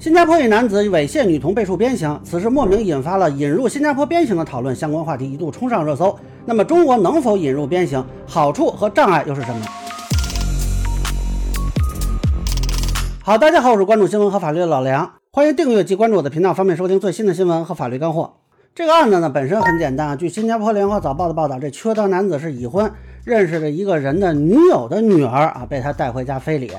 新加坡一男子猥亵女童被处鞭刑，此事莫名引发了引入新加坡鞭刑的讨论，相关话题一度冲上热搜。那么，中国能否引入鞭刑？好处和障碍又是什么？好，大家好，我是关注新闻和法律的老梁，欢迎订阅及关注我的频道，方便收听最新的新闻和法律干货。这个案子呢本身很简单啊，据新加坡联合早报的报道，这缺德男子是已婚，认识了一个人的女友的女儿啊，被他带回家非礼，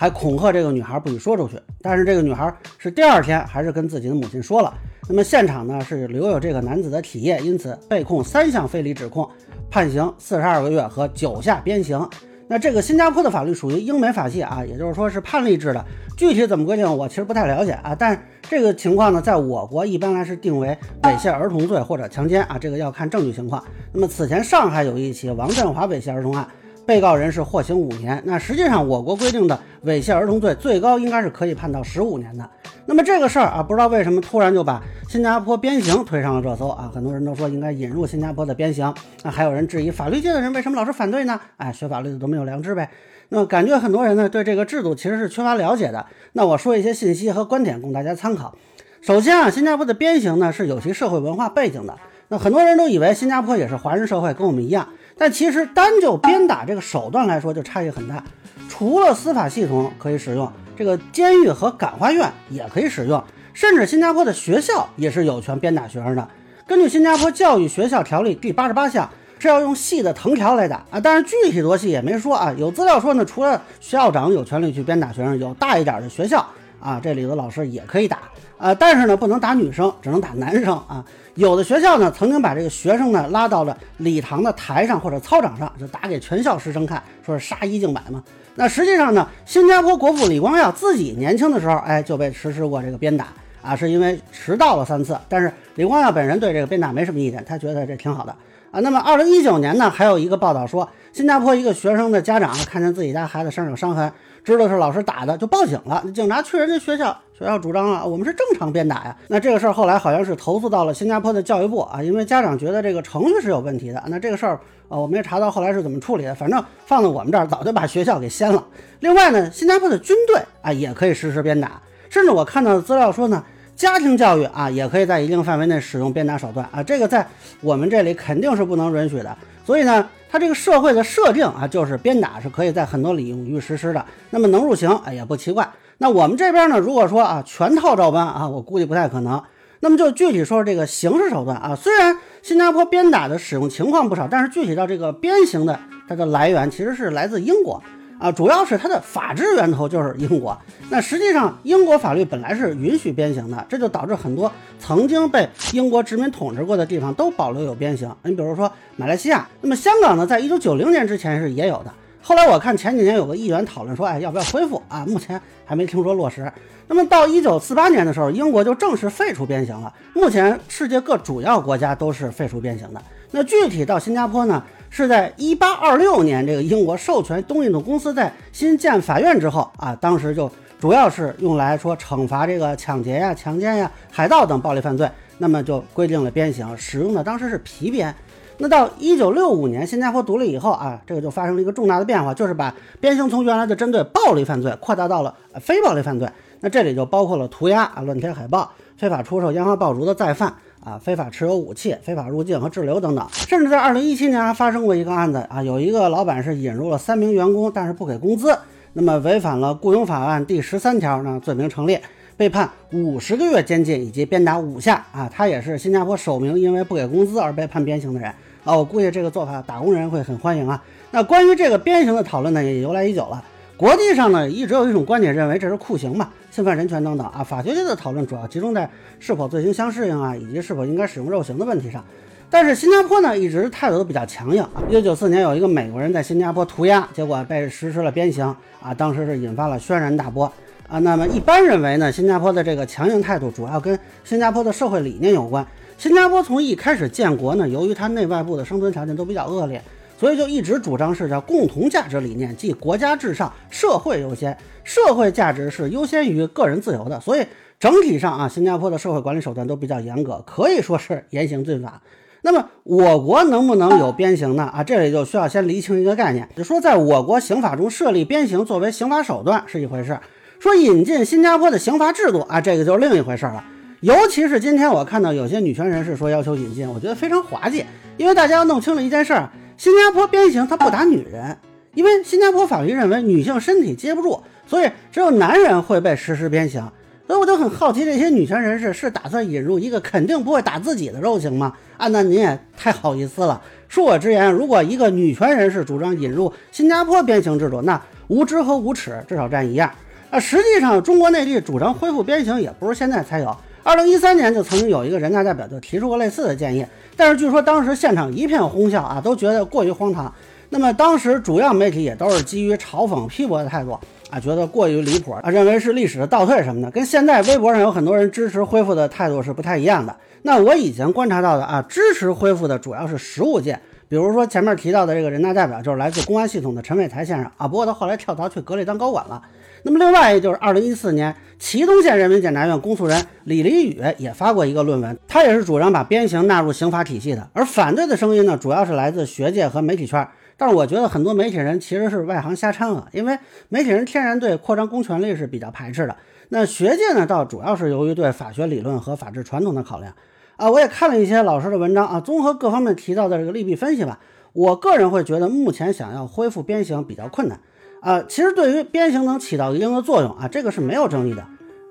还恐吓这个女孩不许说出去。但是这个女孩是第二天还是跟自己的母亲说了。那么现场呢是留有这个男子的体液，因此被控三项非礼指控，判刑四十二个月和九下鞭刑。那这个新加坡的法律属于英美法系啊，也就是说是判例制的，具体怎么规定我其实不太了解啊。但这个情况呢，在我国一般来是定为猥亵儿童罪或者强奸啊，这个要看证据情况。那么此前上海有一起王振华猥亵儿童案。被告人是获刑五年，那实际上我国规定的猥亵儿童罪最高应该是可以判到十五年的。那么这个事儿啊，不知道为什么突然就把新加坡鞭刑推上了热搜啊，很多人都说应该引入新加坡的鞭刑，那还有人质疑法律界的人为什么老是反对呢？哎，学法律的都没有良知呗。那感觉很多人呢对这个制度其实是缺乏了解的。那我说一些信息和观点供大家参考。首先啊，新加坡的鞭刑呢是有其社会文化背景的。那很多人都以为新加坡也是华人社会，跟我们一样。但其实单就鞭打这个手段来说，就差异很大。除了司法系统可以使用，这个监狱和感化院也可以使用，甚至新加坡的学校也是有权鞭打学生的。根据新加坡教育学校条例第八十八项，是要用细的藤条来打啊。但是具体多细也没说啊。有资料说呢，除了校长有权利去鞭打学生，有大一点的学校啊，这里的老师也可以打。呃，但是呢，不能打女生，只能打男生啊。有的学校呢，曾经把这个学生呢拉到了礼堂的台上或者操场上，就打给全校师生看，说是杀一儆百嘛。那实际上呢，新加坡国父李光耀自己年轻的时候，哎，就被实施过这个鞭打啊，是因为迟到了三次。但是李光耀本人对这个鞭打没什么意见，他觉得这挺好的啊。那么二零一九年呢，还有一个报道说，新加坡一个学生的家长看见自己家孩子身上有伤痕。知道是老师打的，就报警了。警察去人家学校，学校主张啊，我们是正常鞭打呀。那这个事儿后来好像是投诉到了新加坡的教育部啊，因为家长觉得这个程序是有问题的。那这个事儿啊，我们也查到后来是怎么处理的。反正放在我们这儿，早就把学校给掀了。另外呢，新加坡的军队啊也可以实施鞭打，甚至我看到的资料说呢，家庭教育啊也可以在一定范围内使用鞭打手段啊。这个在我们这里肯定是不能允许的。所以呢。它这个社会的设定啊，就是鞭打是可以在很多领域实施的，那么能入刑，哎也不奇怪。那我们这边呢，如果说啊全套照搬啊，我估计不太可能。那么就具体说这个刑事手段啊，虽然新加坡鞭打的使用情况不少，但是具体到这个鞭刑的它的来源其实是来自英国。啊，主要是它的法治源头就是英国。那实际上，英国法律本来是允许鞭刑的，这就导致很多曾经被英国殖民统治过的地方都保留有鞭刑。你比如说马来西亚，那么香港呢，在一九九零年之前是也有的。后来我看前几年有个议员讨论说，哎，要不要恢复啊？目前还没听说落实。那么到一九四八年的时候，英国就正式废除鞭刑了。目前世界各主要国家都是废除鞭刑的。那具体到新加坡呢？是在一八二六年，这个英国授权东印度公司在新建法院之后啊，当时就主要是用来说惩罚这个抢劫呀、强奸呀、海盗等暴力犯罪，那么就规定了鞭刑，使用的当时是皮鞭。那到一九六五年新加坡独立以后啊，这个就发生了一个重大的变化，就是把鞭刑从原来的针对暴力犯罪扩大到了非暴力犯罪。那这里就包括了涂鸦啊、乱贴海报、非法出售烟花爆竹的再犯。啊，非法持有武器、非法入境和滞留等等，甚至在二零一七年还发生过一个案子啊，有一个老板是引入了三名员工，但是不给工资，那么违反了雇佣法案第十三条呢，罪名成立，被判五十个月监禁以及鞭打五下啊。他也是新加坡首名因为不给工资而被判鞭刑的人啊。我估计这个做法打工人会很欢迎啊。那关于这个鞭刑的讨论呢，也由来已久了。国际上呢，一直有一种观点认为这是酷刑嘛，侵犯人权等等啊。法学界的讨论主要集中在是否罪行相适应啊，以及是否应该使用肉刑的问题上。但是新加坡呢，一直态度都比较强硬。一九九四年，有一个美国人在新加坡涂鸦，结果被实施了鞭刑啊，当时是引发了轩然大波啊。那么一般认为呢，新加坡的这个强硬态度主要跟新加坡的社会理念有关。新加坡从一开始建国呢，由于它内外部的生存条件都比较恶劣。所以就一直主张是叫共同价值理念，即国家至上，社会优先，社会价值是优先于个人自由的。所以整体上啊，新加坡的社会管理手段都比较严格，可以说是严刑峻法。那么我国能不能有鞭刑呢？啊，这里就需要先厘清一个概念，就说在我国刑法中设立鞭刑作为刑法手段是一回事，说引进新加坡的刑罚制度啊，这个就是另一回事了。尤其是今天我看到有些女权人士说要求引进，我觉得非常滑稽。因为大家要弄清了一件事儿，新加坡鞭刑它不打女人，因为新加坡法律认为女性身体接不住，所以只有男人会被实施鞭刑。所以我就很好奇，这些女权人士是打算引入一个肯定不会打自己的肉刑吗？啊，那您也太好意思了。恕我直言，如果一个女权人士主张引入新加坡鞭刑制度，那无知和无耻至少占一样。啊，实际上中国内地主张恢复鞭刑也不是现在才有。二零一三年就曾经有一个人大代表就提出过类似的建议，但是据说当时现场一片哄笑啊，都觉得过于荒唐。那么当时主要媒体也都是基于嘲讽批驳的态度啊，觉得过于离谱啊，认为是历史的倒退什么的，跟现在微博上有很多人支持恢复的态度是不太一样的。那我以前观察到的啊，支持恢复的主要是实务界，比如说前面提到的这个人大代表就是来自公安系统的陈伟才先生啊，不过他后来跳槽去格力当高管了。那么另外就是二零一四年，祁东县人民检察院公诉人李黎宇也发过一个论文，他也是主张把鞭刑纳入刑法体系的。而反对的声音呢，主要是来自学界和媒体圈。但是我觉得很多媒体人其实是外行瞎掺和，因为媒体人天然对扩张公权力是比较排斥的。那学界呢，倒主要是由于对法学理论和法治传统的考量。啊，我也看了一些老师的文章啊，综合各方面提到的这个利弊分析吧，我个人会觉得目前想要恢复鞭刑比较困难。啊，其实对于鞭刑能起到一定的作用啊，这个是没有争议的。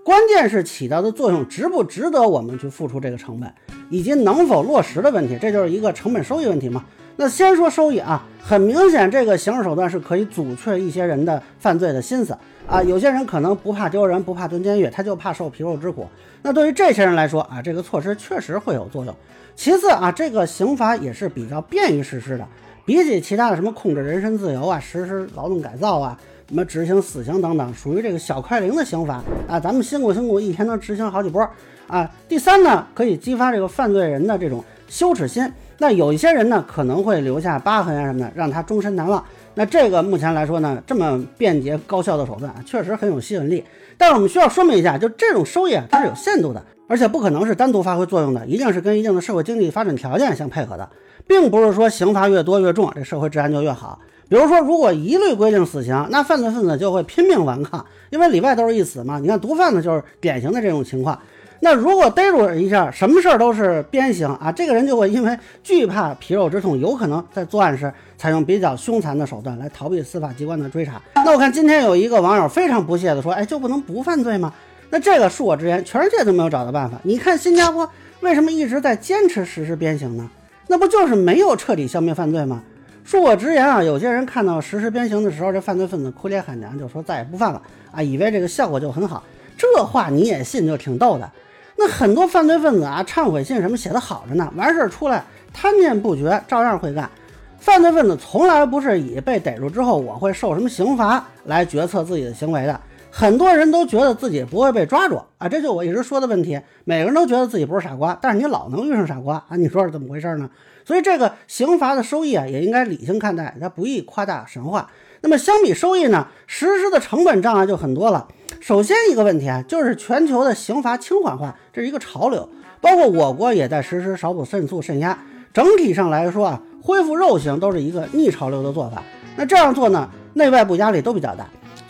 关键是起到的作用值不值得我们去付出这个成本，以及能否落实的问题，这就是一个成本收益问题嘛。那先说收益啊，很明显这个刑事手段是可以阻却一些人的犯罪的心思啊。有些人可能不怕丢人，不怕蹲监狱，他就怕受皮肉之苦。那对于这些人来说啊，这个措施确实会有作用。其次啊，这个刑罚也是比较便于实施的。比起其他的什么控制人身自由啊、实施劳动改造啊、什么执行死刑等等，属于这个小快灵的刑罚啊，咱们辛苦辛苦一天能执行好几波啊。第三呢，可以激发这个犯罪人的这种羞耻心，那有一些人呢可能会留下疤痕啊什么的，让他终身难忘。那这个目前来说呢，这么便捷高效的手段确实很有吸引力。但是我们需要说明一下，就这种收益啊，它是有限度的，而且不可能是单独发挥作用的，一定是跟一定的社会经济发展条件相配合的。并不是说刑罚越多越重，这社会治安就越好。比如说，如果一律规定死刑，那犯罪分子就会拼命顽抗，因为里外都是一死嘛。你看毒贩子就是典型的这种情况。那如果逮住一下，什么事儿都是鞭刑啊，这个人就会因为惧怕皮肉之痛，有可能在作案时采用比较凶残的手段来逃避司法机关的追查。那我看今天有一个网友非常不屑地说：“哎，就不能不犯罪吗？”那这个恕我直言，全世界都没有找到办法。你看新加坡为什么一直在坚持实施鞭刑呢？那不就是没有彻底消灭犯罪吗？恕我直言啊，有些人看到实施鞭刑的时候，这犯罪分子哭爹喊娘，就说再也不犯了啊，以为这个效果就很好。这话你也信，就挺逗的。那很多犯罪分子啊，忏悔信什么写的好着呢，完事儿出来贪念不绝，照样会干。犯罪分子从来不是以被逮住之后我会受什么刑罚来决策自己的行为的。很多人都觉得自己不会被抓住啊，这就我一直说的问题。每个人都觉得自己不是傻瓜，但是你老能遇上傻瓜啊，你说是怎么回事呢？所以这个刑罚的收益啊，也应该理性看待，它不宜夸大神话。那么相比收益呢，实施的成本障碍就很多了。首先一个问题啊，就是全球的刑罚轻缓化，这是一个潮流，包括我国也在实施少捕慎诉慎压。整体上来说啊，恢复肉刑都是一个逆潮流的做法。那这样做呢，内外部压力都比较大。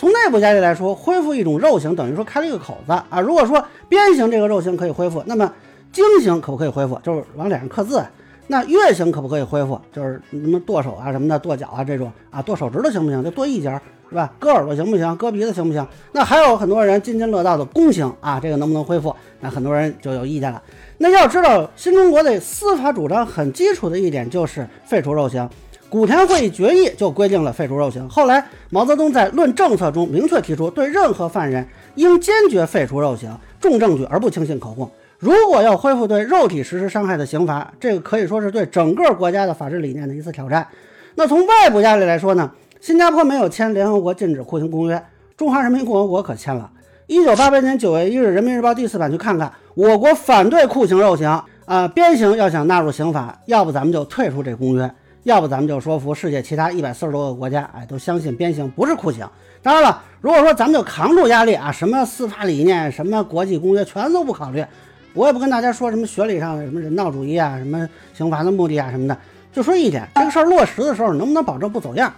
从内部压力来说，恢复一种肉刑等于说开了一个口子啊。如果说边形这个肉刑可以恢复，那么经刑可不可以恢复？就是往脸上刻字。那月刑可不可以恢复？就是什么剁手啊什么的，剁脚啊这种啊，剁手指头行不行？就剁一截是吧？割耳朵行不行？割鼻子行不行？那还有很多人津津乐道的宫刑啊，这个能不能恢复？那很多人就有意见了。那要知道，新中国的司法主张很基础的一点就是废除肉刑。古田会议决议就规定了废除肉刑。后来毛泽东在《论政策》中明确提出，对任何犯人应坚决废除肉刑，重证据而不轻信口供。如果要恢复对肉体实施伤害的刑罚，这个可以说是对整个国家的法治理念的一次挑战。那从外部压力来说呢？新加坡没有签联合国禁止酷刑公约，中华人民共和国可签了。一九八八年九月一日，《人民日报》第四版去看看，我国反对酷刑肉刑啊，鞭刑要想纳入刑法，要不咱们就退出这公约。要不咱们就说服世界其他一百四十多个国家，哎，都相信鞭刑不是酷刑。当然了，如果说咱们就扛住压力啊，什么司法理念、什么国际公约全都不考虑，我也不跟大家说什么学理上的什么人道主义啊、什么刑罚的目的啊什么的，就说一点，这个事儿落实的时候能不能保证不走样？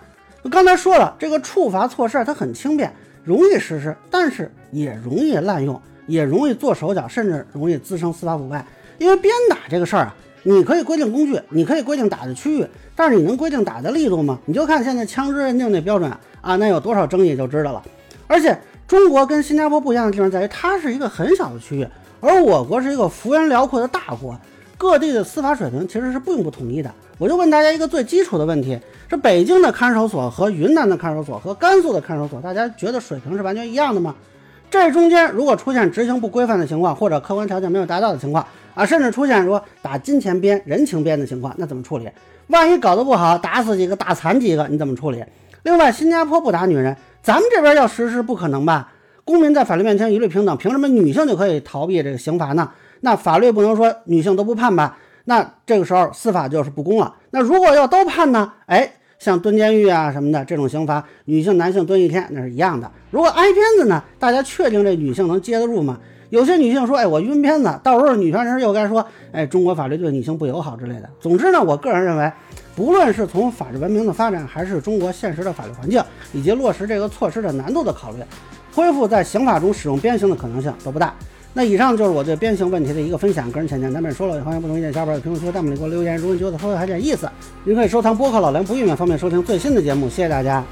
刚才说了，这个处罚措施它很轻便，容易实施，但是也容易滥用，也容易做手脚，甚至容易滋生司法腐败。因为鞭打这个事儿啊，你可以规定工具，你可以规定打的区域，但是你能规定打的力度吗？你就看现在枪支认定那标准啊，那有多少争议就知道了。而且中国跟新加坡不一样的地方在于，它是一个很小的区域，而我国是一个幅员辽阔的大国。各地的司法水平其实是并不统一的。我就问大家一个最基础的问题：是北京的看守所和云南的看守所和甘肃的看守所，大家觉得水平是完全一样的吗？这中间如果出现执行不规范的情况，或者客观条件没有达到的情况啊，甚至出现说打金钱鞭、人情鞭的情况，那怎么处理？万一搞得不好，打死几个、打残几个，你怎么处理？另外，新加坡不打女人，咱们这边要实施不可能吧？公民在法律面前一律平等，凭什么女性就可以逃避这个刑罚呢？那法律不能说女性都不判吧？那这个时候司法就是不公了。那如果要都判呢？哎，像蹲监狱啊什么的这种刑罚，女性男性蹲一天那是一样的。如果挨鞭子呢？大家确定这女性能接得住吗？有些女性说，哎，我晕片子，到时候女权人士又该说，哎，中国法律对女性不友好之类的。总之呢，我个人认为，不论是从法治文明的发展，还是中国现实的法律环境以及落实这个措施的难度的考虑，恢复在刑法中使用鞭刑的可能性都不大。那以上就是我对鞭刑问题的一个分享，个人浅见难免说了，欢迎不同意见小伙伴在评论区、弹幕里给我留言。如果你觉得说的还有点意思，您可以收藏播客老梁不郁闷方便收听最新的节目。谢谢大家。